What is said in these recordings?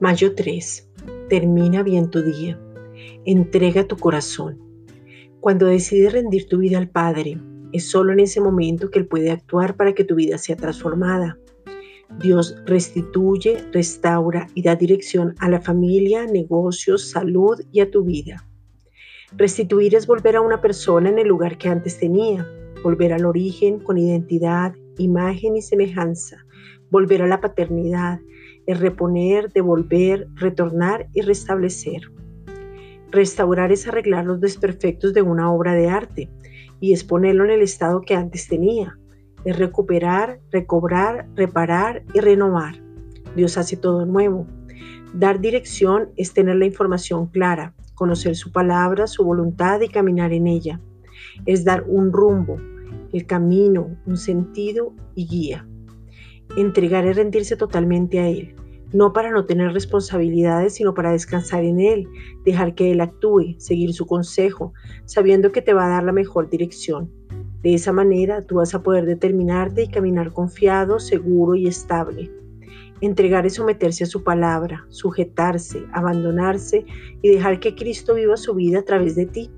Mayo 3. Termina bien tu día. Entrega tu corazón. Cuando decides rendir tu vida al Padre, es solo en ese momento que Él puede actuar para que tu vida sea transformada. Dios restituye, restaura y da dirección a la familia, negocios, salud y a tu vida. Restituir es volver a una persona en el lugar que antes tenía, volver al origen con identidad, imagen y semejanza, volver a la paternidad, es reponer, devolver, retornar y restablecer. Restaurar es arreglar los desperfectos de una obra de arte y es ponerlo en el estado que antes tenía. Es recuperar, recobrar, reparar y renovar. Dios hace todo nuevo. Dar dirección es tener la información clara, conocer su palabra, su voluntad y caminar en ella. Es dar un rumbo, el camino, un sentido y guía. Entregar es rendirse totalmente a Él, no para no tener responsabilidades, sino para descansar en Él, dejar que Él actúe, seguir su consejo, sabiendo que te va a dar la mejor dirección. De esa manera tú vas a poder determinarte y caminar confiado, seguro y estable. Entregar es someterse a su palabra, sujetarse, abandonarse y dejar que Cristo viva su vida a través de ti.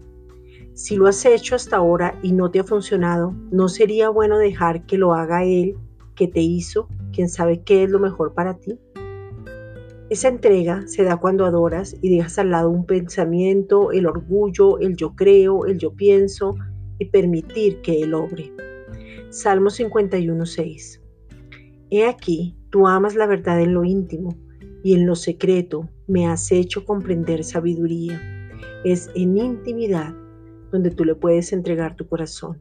Si lo has hecho hasta ahora y no te ha funcionado, ¿no sería bueno dejar que lo haga Él que te hizo, quien sabe qué es lo mejor para ti. Esa entrega se da cuando adoras y dejas al lado un pensamiento, el orgullo, el yo creo, el yo pienso y permitir que Él obre. Salmo 51.6 He aquí, tú amas la verdad en lo íntimo y en lo secreto me has hecho comprender sabiduría. Es en intimidad donde tú le puedes entregar tu corazón.